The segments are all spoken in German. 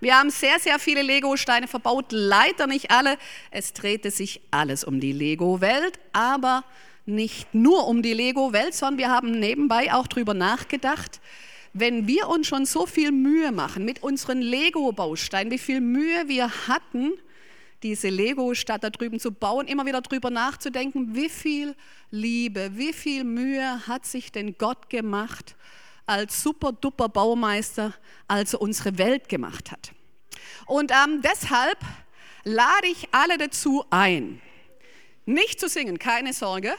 Wir haben sehr, sehr viele Lego-Steine verbaut, leider nicht alle. Es drehte sich alles um die Lego-Welt, aber nicht nur um die Lego-Welt, sondern wir haben nebenbei auch darüber nachgedacht, wenn wir uns schon so viel Mühe machen mit unseren Lego-Bausteinen, wie viel Mühe wir hatten, diese Lego-Stadt da drüben zu bauen, immer wieder darüber nachzudenken, wie viel Liebe, wie viel Mühe hat sich denn Gott gemacht als super duper Baumeister, als er unsere Welt gemacht hat. Und ähm, deshalb lade ich alle dazu ein, nicht zu singen, keine Sorge,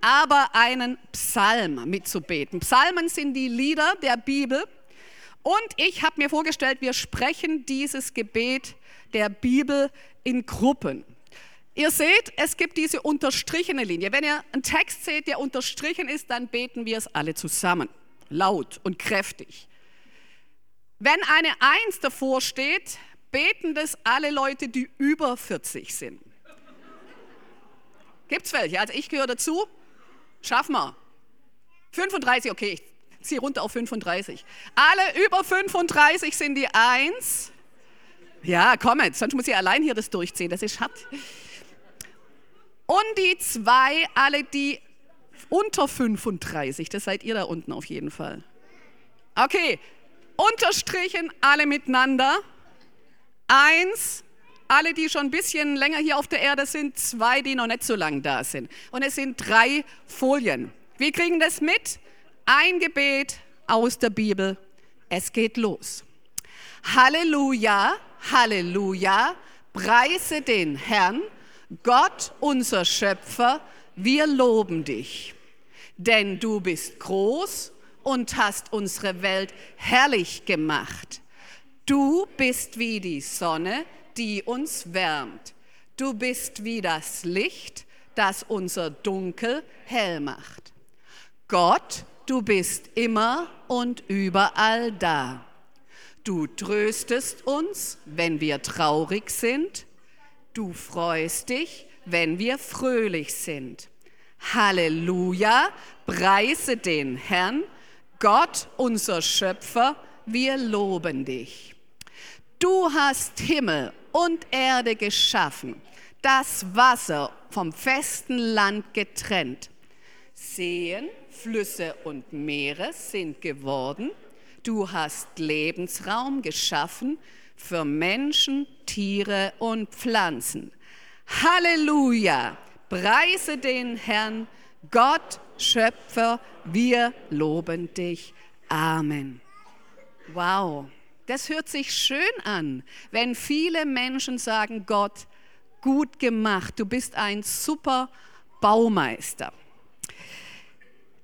aber einen Psalm mitzubeten. Psalmen sind die Lieder der Bibel. Und ich habe mir vorgestellt, wir sprechen dieses Gebet der Bibel in Gruppen. Ihr seht, es gibt diese unterstrichene Linie. Wenn ihr einen Text seht, der unterstrichen ist, dann beten wir es alle zusammen, laut und kräftig. Wenn eine Eins davor steht, beten das alle Leute, die über 40 sind. Gibt es welche? Also ich gehöre dazu. Schaffen wir. 35, okay, ich ziehe runter auf 35. Alle über 35 sind die Eins. Ja, komm jetzt, sonst muss ich allein hier das durchziehen, das ist hart. Und die zwei, alle die unter 35, das seid ihr da unten auf jeden Fall. Okay, unterstrichen alle miteinander. Eins, alle, die schon ein bisschen länger hier auf der Erde sind, zwei, die noch nicht so lange da sind. Und es sind drei Folien. Wir kriegen das mit. Ein Gebet aus der Bibel. Es geht los. Halleluja, Halleluja, preise den Herrn, Gott unser Schöpfer, wir loben dich. Denn du bist groß und hast unsere Welt herrlich gemacht. Du bist wie die Sonne, die uns wärmt. Du bist wie das Licht, das unser Dunkel hell macht. Gott, du bist immer und überall da. Du tröstest uns, wenn wir traurig sind. Du freust dich, wenn wir fröhlich sind. Halleluja, preise den Herrn, Gott, unser Schöpfer, wir loben dich. Du hast Himmel und Erde geschaffen, das Wasser vom festen Land getrennt. Seen, Flüsse und Meere sind geworden. Du hast Lebensraum geschaffen für Menschen, Tiere und Pflanzen. Halleluja! Preise den Herrn, Gott, Schöpfer, wir loben dich. Amen. Wow. Das hört sich schön an, wenn viele Menschen sagen, Gott, gut gemacht, du bist ein super Baumeister.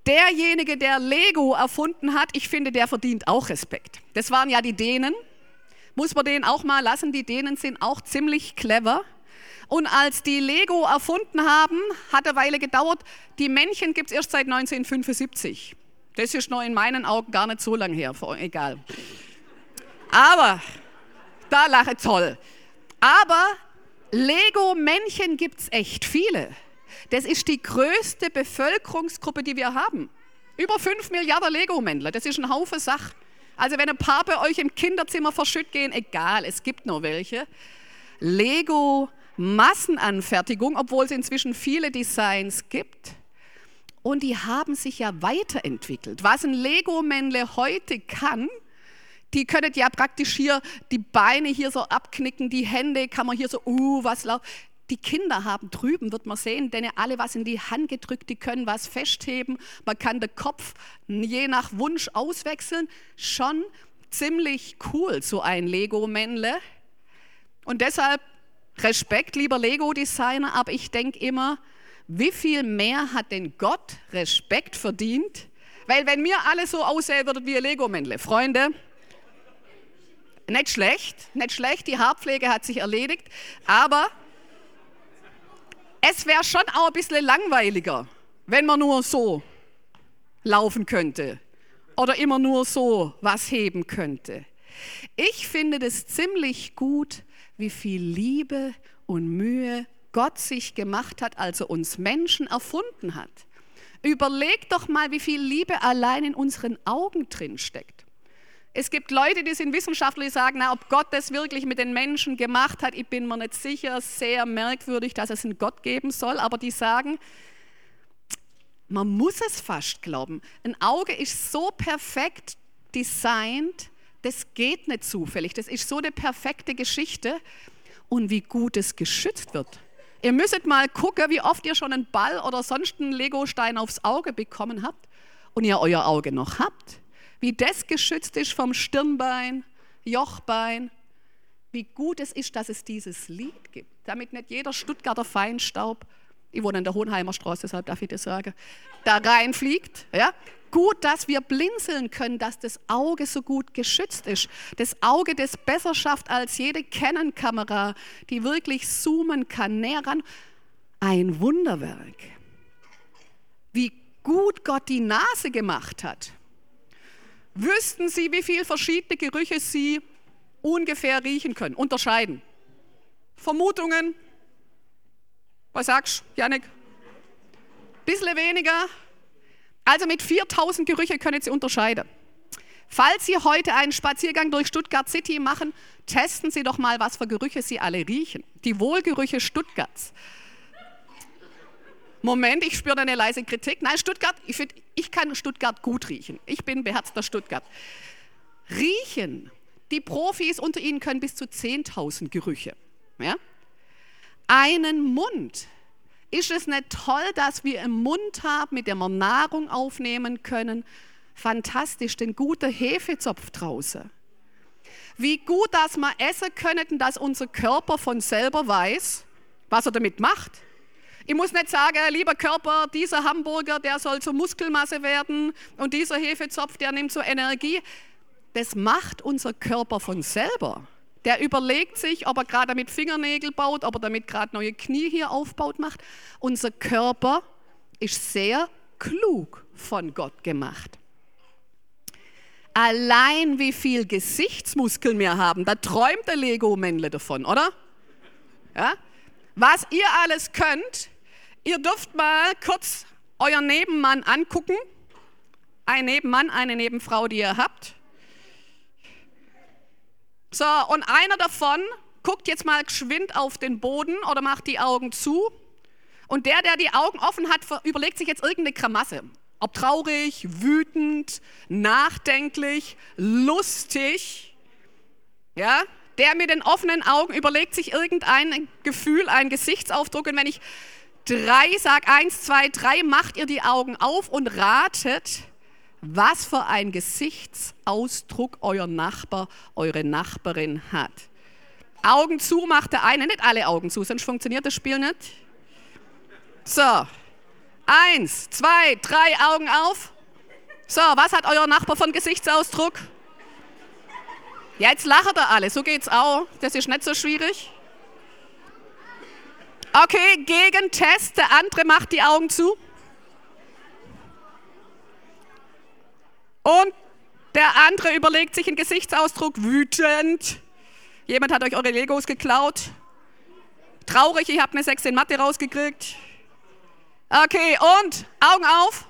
Derjenige, der Lego erfunden hat, ich finde, der verdient auch Respekt. Das waren ja die Dänen. Muss man denen auch mal lassen, die Dänen sind auch ziemlich clever. Und als die Lego erfunden haben, hat eine Weile gedauert. Die Männchen gibt es erst seit 1975. Das ist noch in meinen Augen gar nicht so lange her, egal. Aber, da lache toll. Aber Lego-Männchen gibt es echt viele. Das ist die größte Bevölkerungsgruppe, die wir haben. Über 5 Milliarden Lego-Männler, das ist ein Haufen Sach. Also wenn ein paar bei euch im Kinderzimmer verschütt gehen, egal, es gibt noch welche. Lego Massenanfertigung, obwohl es inzwischen viele Designs gibt. Und die haben sich ja weiterentwickelt. Was ein Lego-Männle heute kann, die können ja praktisch hier die Beine hier so abknicken, die Hände kann man hier so, uh, was laufen. Die Kinder haben drüben, wird man sehen, denn alle was in die Hand gedrückt, die können was festheben. Man kann den Kopf je nach Wunsch auswechseln. Schon ziemlich cool, so ein Lego-Männle. Und deshalb Respekt, lieber Lego-Designer, aber ich denke immer, wie viel mehr hat denn Gott Respekt verdient? Weil wenn mir alle so aussehen würden wie ein Lego-Männle, Freunde, nicht schlecht, nicht schlecht, die Haarpflege hat sich erledigt, aber es wäre schon auch ein bisschen langweiliger, wenn man nur so laufen könnte oder immer nur so was heben könnte. Ich finde das ziemlich gut, wie viel Liebe und Mühe Gott sich gemacht hat, als er uns Menschen erfunden hat. Überleg doch mal, wie viel Liebe allein in unseren Augen drin steckt. Es gibt Leute, die sind Wissenschaftler, die sagen, na, ob Gott das wirklich mit den Menschen gemacht hat, ich bin mir nicht sicher, sehr merkwürdig, dass es einen Gott geben soll, aber die sagen, man muss es fast glauben. Ein Auge ist so perfekt designt, das geht nicht zufällig. Das ist so eine perfekte Geschichte und wie gut es geschützt wird. Ihr müsstet mal gucken, wie oft ihr schon einen Ball oder sonst einen Legostein aufs Auge bekommen habt und ihr euer Auge noch habt. Wie das geschützt ist vom Stirnbein, Jochbein. Wie gut es ist, dass es dieses Lied gibt, damit nicht jeder Stuttgarter Feinstaub, ich wohne in der Hohenheimer Straße, deshalb darf ich das sagen, da reinfliegt. Ja? Gut, dass wir blinzeln können, dass das Auge so gut geschützt ist. Das Auge, das besser schafft als jede Canon-Kamera, die wirklich zoomen kann, näher ran. Ein Wunderwerk. Wie gut Gott die Nase gemacht hat. Wüssten Sie, wie viele verschiedene Gerüche Sie ungefähr riechen können, unterscheiden? Vermutungen? Was sagst du, Janik? Bisschen weniger, also mit 4000 Gerüche können Sie unterscheiden. Falls Sie heute einen Spaziergang durch Stuttgart City machen, testen Sie doch mal, was für Gerüche Sie alle riechen. Die Wohlgerüche Stuttgarts. Moment, ich spüre eine leise Kritik. Nein, Stuttgart, ich, find, ich kann Stuttgart gut riechen. Ich bin beherzter Stuttgart. Riechen. Die Profis unter Ihnen können bis zu 10.000 Gerüche. Ja? Einen Mund ist es nicht toll, dass wir einen Mund haben, mit dem wir Nahrung aufnehmen können? Fantastisch, den guten Hefezopf draußen. Wie gut, dass wir essen können, dass unser Körper von selber weiß, was er damit macht. Ich muss nicht sagen, lieber Körper, dieser Hamburger, der soll zur Muskelmasse werden und dieser Hefezopf, der nimmt zur Energie. Das macht unser Körper von selber. Der überlegt sich, ob er gerade damit Fingernägel baut, ob er damit gerade neue Knie hier aufbaut, macht. Unser Körper ist sehr klug von Gott gemacht. Allein wie viel Gesichtsmuskeln wir haben, da träumt der Lego-Männle davon, oder? Ja? Was ihr alles könnt, ihr dürft mal kurz euren Nebenmann angucken. Ein Nebenmann, eine Nebenfrau, die ihr habt. So, und einer davon guckt jetzt mal geschwind auf den Boden oder macht die Augen zu. Und der, der die Augen offen hat, überlegt sich jetzt irgendeine Kramasse. Ob traurig, wütend, nachdenklich, lustig. Ja, der mit den offenen Augen überlegt sich irgendein Gefühl, einen Gesichtsaufdruck. Und wenn ich drei sage, eins, zwei, drei, macht ihr die Augen auf und ratet, was für ein Gesichtsausdruck euer Nachbar, eure Nachbarin hat. Augen zu macht der eine, nicht alle Augen zu, sonst funktioniert das Spiel nicht. So, eins, zwei, drei Augen auf. So, was hat euer Nachbar von Gesichtsausdruck? Jetzt lachen da alle, so geht's auch. Das ist nicht so schwierig. Okay, Gegentest, der andere macht die Augen zu. Und der andere überlegt sich einen Gesichtsausdruck, wütend. Jemand hat euch eure Legos geklaut. Traurig, ich habe eine 6 in Mathe rausgekriegt. Okay, und Augen auf.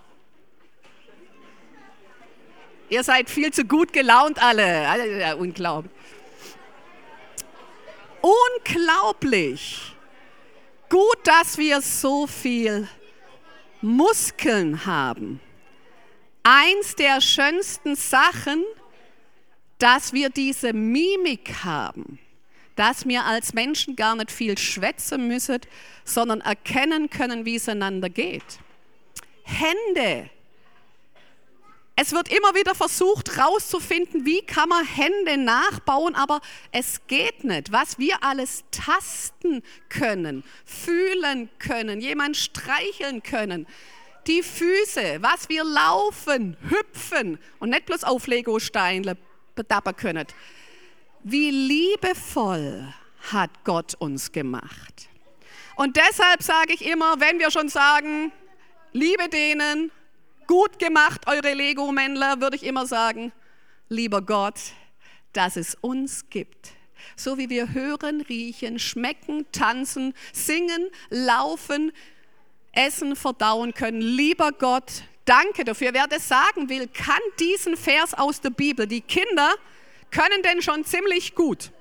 Ihr seid viel zu gut gelaunt alle. Unglaublich. Unglaublich. Gut, dass wir so viel Muskeln haben eins der schönsten Sachen, dass wir diese Mimik haben, dass wir als Menschen gar nicht viel schwätzen müssen, sondern erkennen können, wie es einander geht. Hände. Es wird immer wieder versucht herauszufinden, wie kann man Hände nachbauen, aber es geht nicht. Was wir alles tasten können, fühlen können, jemand streicheln können, die Füße, was wir laufen, hüpfen und nicht bloß auf Legosteine bedappen können. Wie liebevoll hat Gott uns gemacht. Und deshalb sage ich immer, wenn wir schon sagen, liebe denen, gut gemacht, eure Lego-Männler, würde ich immer sagen, lieber Gott, dass es uns gibt. So wie wir hören, riechen, schmecken, tanzen, singen, laufen, essen, verdauen können. Lieber Gott, danke dafür. Wer das sagen will, kann diesen Vers aus der Bibel. Die Kinder können den schon ziemlich gut.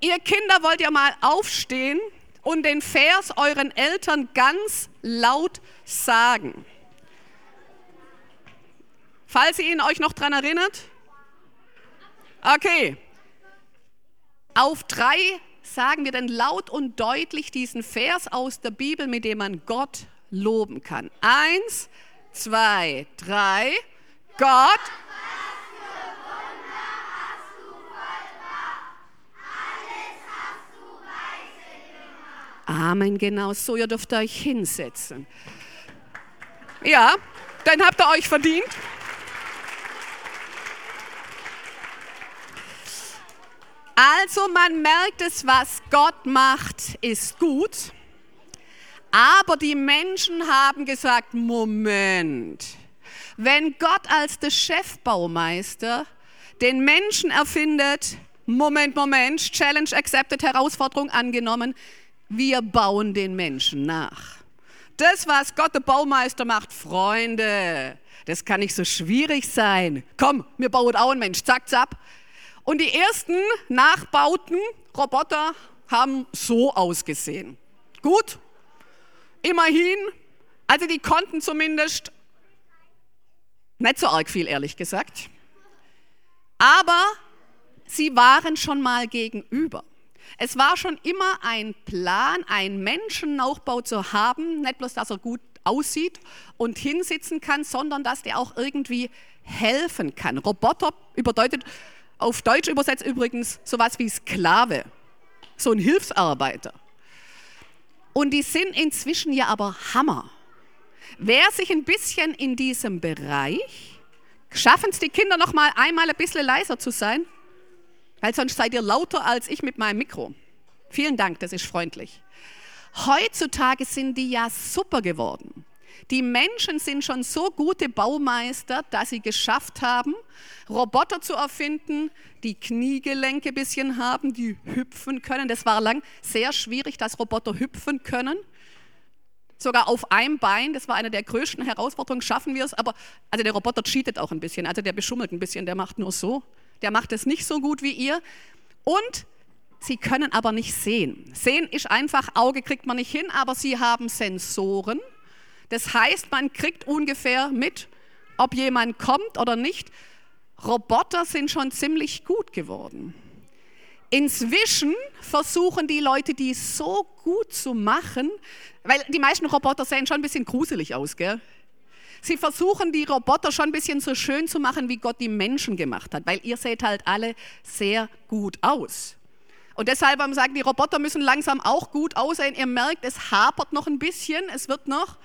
Ihr Kinder wollt ihr mal aufstehen und den Vers euren Eltern ganz laut sagen. Falls ihr ihn euch noch daran erinnert. Okay. Auf drei sagen wir dann laut und deutlich diesen Vers aus der Bibel, mit dem man Gott loben kann. Eins, zwei, drei. Gott. Amen, genau so. Ihr dürft euch hinsetzen. Ja, dann habt ihr euch verdient. Also man merkt es, was Gott macht, ist gut. Aber die Menschen haben gesagt, Moment, wenn Gott als der Chefbaumeister den Menschen erfindet, Moment, Moment, Challenge accepted, Herausforderung angenommen, wir bauen den Menschen nach. Das, was Gott der Baumeister macht, Freunde, das kann nicht so schwierig sein. Komm, wir bauen auch einen Mensch, zack, zack. Und die ersten Nachbauten, Roboter, haben so ausgesehen. Gut, immerhin, also die konnten zumindest nicht so arg viel, ehrlich gesagt. Aber sie waren schon mal gegenüber. Es war schon immer ein Plan, einen Menschennachbau zu haben, nicht bloß, dass er gut aussieht und hinsitzen kann, sondern dass der auch irgendwie helfen kann. Roboter bedeutet auf Deutsch übersetzt übrigens sowas wie Sklave, so ein Hilfsarbeiter. Und die sind inzwischen ja aber Hammer. Wer sich ein bisschen in diesem Bereich, schaffen es die Kinder noch mal einmal ein bisschen leiser zu sein? Weil sonst seid ihr lauter als ich mit meinem Mikro. Vielen Dank, das ist freundlich. Heutzutage sind die ja super geworden. Die Menschen sind schon so gute Baumeister, dass sie geschafft haben, Roboter zu erfinden, die Kniegelenke ein bisschen haben, die hüpfen können. Das war lang sehr schwierig, dass Roboter hüpfen können. Sogar auf einem Bein, das war eine der größten Herausforderungen, schaffen wir es. Aber also der Roboter cheatet auch ein bisschen, also der beschummelt ein bisschen, der macht nur so der macht es nicht so gut wie ihr. Und sie können aber nicht sehen. Sehen ist einfach, Auge kriegt man nicht hin, aber sie haben Sensoren. Das heißt, man kriegt ungefähr mit, ob jemand kommt oder nicht. Roboter sind schon ziemlich gut geworden. Inzwischen versuchen die Leute, die so gut zu machen, weil die meisten Roboter sehen schon ein bisschen gruselig aus, gell? Sie versuchen die Roboter schon ein bisschen so schön zu machen, wie Gott die Menschen gemacht hat, weil ihr seht halt alle sehr gut aus. Und deshalb haben sagen, die Roboter müssen langsam auch gut aussehen. Ihr merkt, es hapert noch ein bisschen, es wird noch.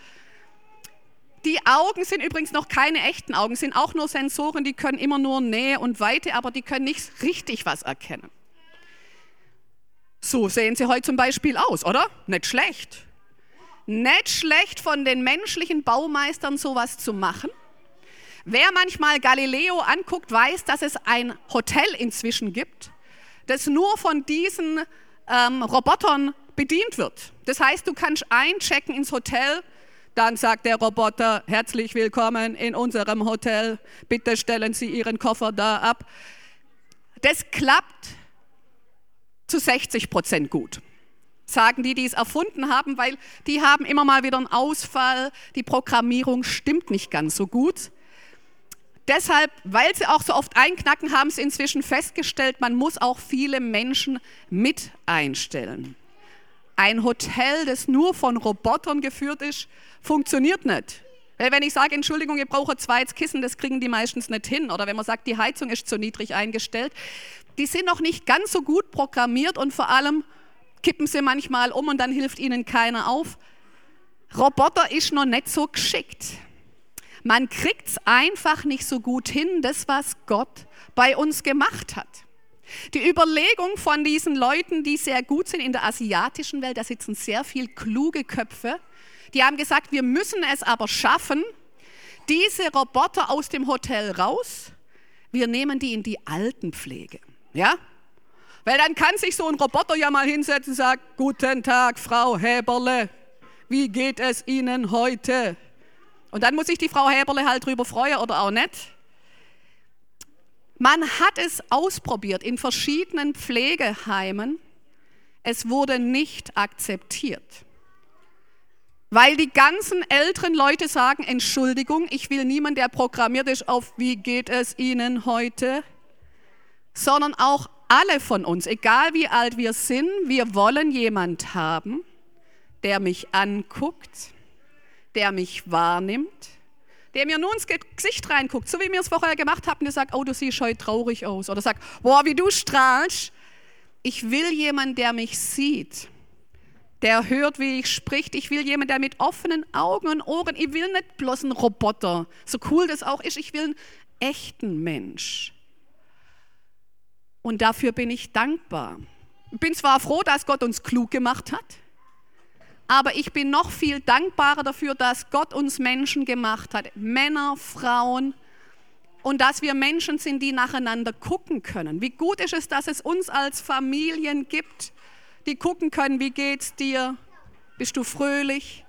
Die Augen sind übrigens noch keine echten Augen, sind auch nur Sensoren, die können immer nur Nähe und Weite, aber die können nicht richtig was erkennen. So sehen sie heute zum Beispiel aus, oder? Nicht schlecht nicht schlecht von den menschlichen Baumeistern sowas zu machen. Wer manchmal Galileo anguckt, weiß, dass es ein Hotel inzwischen gibt, das nur von diesen ähm, Robotern bedient wird. Das heißt, du kannst einchecken ins Hotel, dann sagt der Roboter, herzlich willkommen in unserem Hotel, bitte stellen Sie Ihren Koffer da ab. Das klappt zu 60 Prozent gut sagen die, die es erfunden haben, weil die haben immer mal wieder einen Ausfall, die Programmierung stimmt nicht ganz so gut. Deshalb, weil sie auch so oft einknacken, haben sie inzwischen festgestellt, man muss auch viele Menschen mit einstellen. Ein Hotel, das nur von Robotern geführt ist, funktioniert nicht. Weil wenn ich sage, Entschuldigung, ihr braucht zwei Kissen, das kriegen die meistens nicht hin. Oder wenn man sagt, die Heizung ist zu niedrig eingestellt, die sind noch nicht ganz so gut programmiert und vor allem kippen sie manchmal um und dann hilft ihnen keiner auf. Roboter ist noch nicht so geschickt. Man kriegt es einfach nicht so gut hin, das, was Gott bei uns gemacht hat. Die Überlegung von diesen Leuten, die sehr gut sind in der asiatischen Welt, da sitzen sehr viel kluge Köpfe, die haben gesagt, wir müssen es aber schaffen, diese Roboter aus dem Hotel raus, wir nehmen die in die Altenpflege. Ja? Weil dann kann sich so ein Roboter ja mal hinsetzen und sagen, guten Tag, Frau Häberle, wie geht es Ihnen heute? Und dann muss sich die Frau Häberle halt drüber freuen oder auch nicht. Man hat es ausprobiert in verschiedenen Pflegeheimen. Es wurde nicht akzeptiert. Weil die ganzen älteren Leute sagen, Entschuldigung, ich will niemanden, der programmiert ist auf, wie geht es Ihnen heute, sondern auch alle von uns, egal wie alt wir sind, wir wollen jemand haben, der mich anguckt, der mich wahrnimmt, der mir nur ins Gesicht reinguckt, so wie wir es vorher gemacht haben, der sagt, oh, du siehst heute traurig aus. Oder sagt, boah, wie du strahlst. Ich will jemanden, der mich sieht, der hört, wie ich spricht. Ich will jemanden, der mit offenen Augen und Ohren, ich will nicht bloß einen Roboter, so cool das auch ist, ich will einen echten Mensch. Und dafür bin ich dankbar. Ich bin zwar froh, dass Gott uns klug gemacht hat, aber ich bin noch viel dankbarer dafür, dass Gott uns Menschen gemacht hat, Männer, Frauen, und dass wir Menschen sind, die nacheinander gucken können. Wie gut ist es, dass es uns als Familien gibt, die gucken können, wie geht's dir? Bist du fröhlich?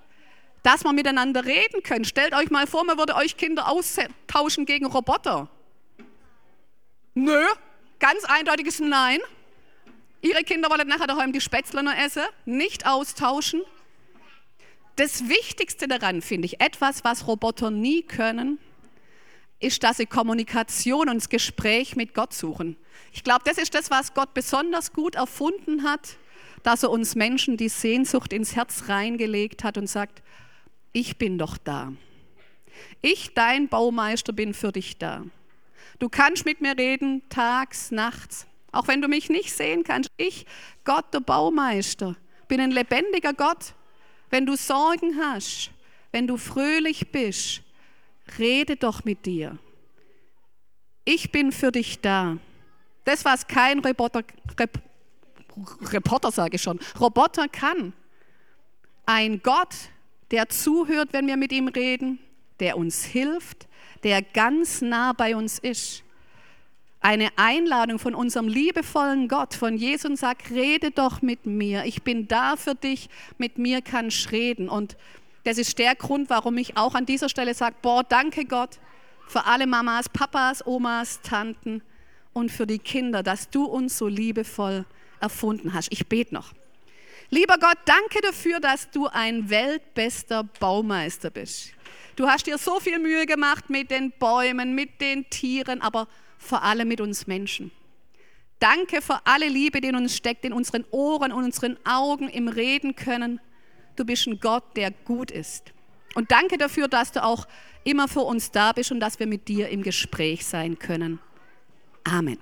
Dass wir miteinander reden können. Stellt euch mal vor, man würde euch Kinder austauschen gegen Roboter. Nö, ganz eindeutiges Nein. Ihre Kinder wollen nachher daheim die Spätzle noch essen, nicht austauschen. Das Wichtigste daran finde ich, etwas, was Roboter nie können, ist, dass sie Kommunikation und das Gespräch mit Gott suchen. Ich glaube, das ist das, was Gott besonders gut erfunden hat, dass er uns Menschen die Sehnsucht ins Herz reingelegt hat und sagt, ich bin doch da. Ich, dein Baumeister, bin für dich da. Du kannst mit mir reden, tags, nachts, auch wenn du mich nicht sehen kannst. Ich, Gott, der Baumeister, bin ein lebendiger Gott, wenn du Sorgen hast, wenn du fröhlich bist, rede doch mit dir. Ich bin für dich da. Das, was kein Reporter, Rep, Reporter sage ich schon, Roboter kann. Ein Gott, der zuhört, wenn wir mit ihm reden, der uns hilft, der ganz nah bei uns ist eine Einladung von unserem liebevollen Gott, von Jesus und sagt, rede doch mit mir. Ich bin da für dich, mit mir kannst reden. Und das ist der Grund, warum ich auch an dieser Stelle sage, boah, danke Gott für alle Mamas, Papas, Omas, Tanten und für die Kinder, dass du uns so liebevoll erfunden hast. Ich bete noch. Lieber Gott, danke dafür, dass du ein weltbester Baumeister bist. Du hast dir so viel Mühe gemacht mit den Bäumen, mit den Tieren, aber vor allem mit uns Menschen. Danke für alle Liebe, die in uns steckt, in unseren Ohren und unseren Augen, im Reden können. Du bist ein Gott, der gut ist. Und danke dafür, dass du auch immer für uns da bist und dass wir mit dir im Gespräch sein können. Amen.